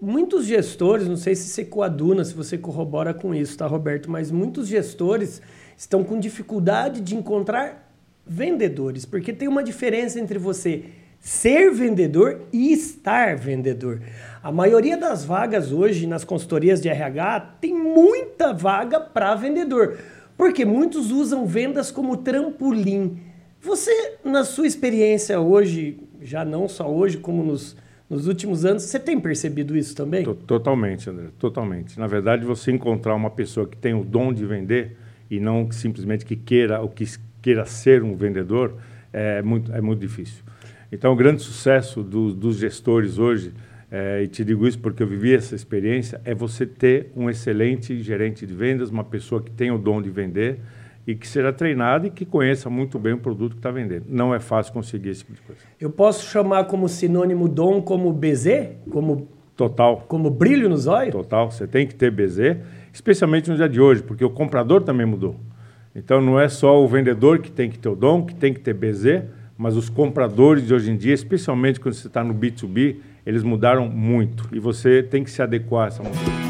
muitos gestores, não sei se você coaduna, se você corrobora com isso, tá, Roberto? Mas muitos gestores estão com dificuldade de encontrar vendedores, porque tem uma diferença entre você ser vendedor e estar vendedor. A maioria das vagas hoje nas consultorias de RH tem muita vaga para vendedor, porque muitos usam vendas como trampolim. Você, na sua experiência hoje, já não só hoje, como nos, nos últimos anos, você tem percebido isso também? Totalmente, André, totalmente. Na verdade, você encontrar uma pessoa que tem o dom de vender e não simplesmente que queira ou que queira ser um vendedor é muito, é muito difícil. Então, o grande sucesso do, dos gestores hoje, é, e te digo isso porque eu vivi essa experiência, é você ter um excelente gerente de vendas, uma pessoa que tem o dom de vender e que seja treinado e que conheça muito bem o produto que está vendendo. Não é fácil conseguir esse tipo de coisa. Eu posso chamar como sinônimo dom como BZ? Como, Total. como brilho nos olhos? Total. Você tem que ter BZ, especialmente no dia de hoje, porque o comprador também mudou. Então não é só o vendedor que tem que ter o dom, que tem que ter BZ, mas os compradores de hoje em dia, especialmente quando você está no B2B, eles mudaram muito. E você tem que se adequar a essa mudança.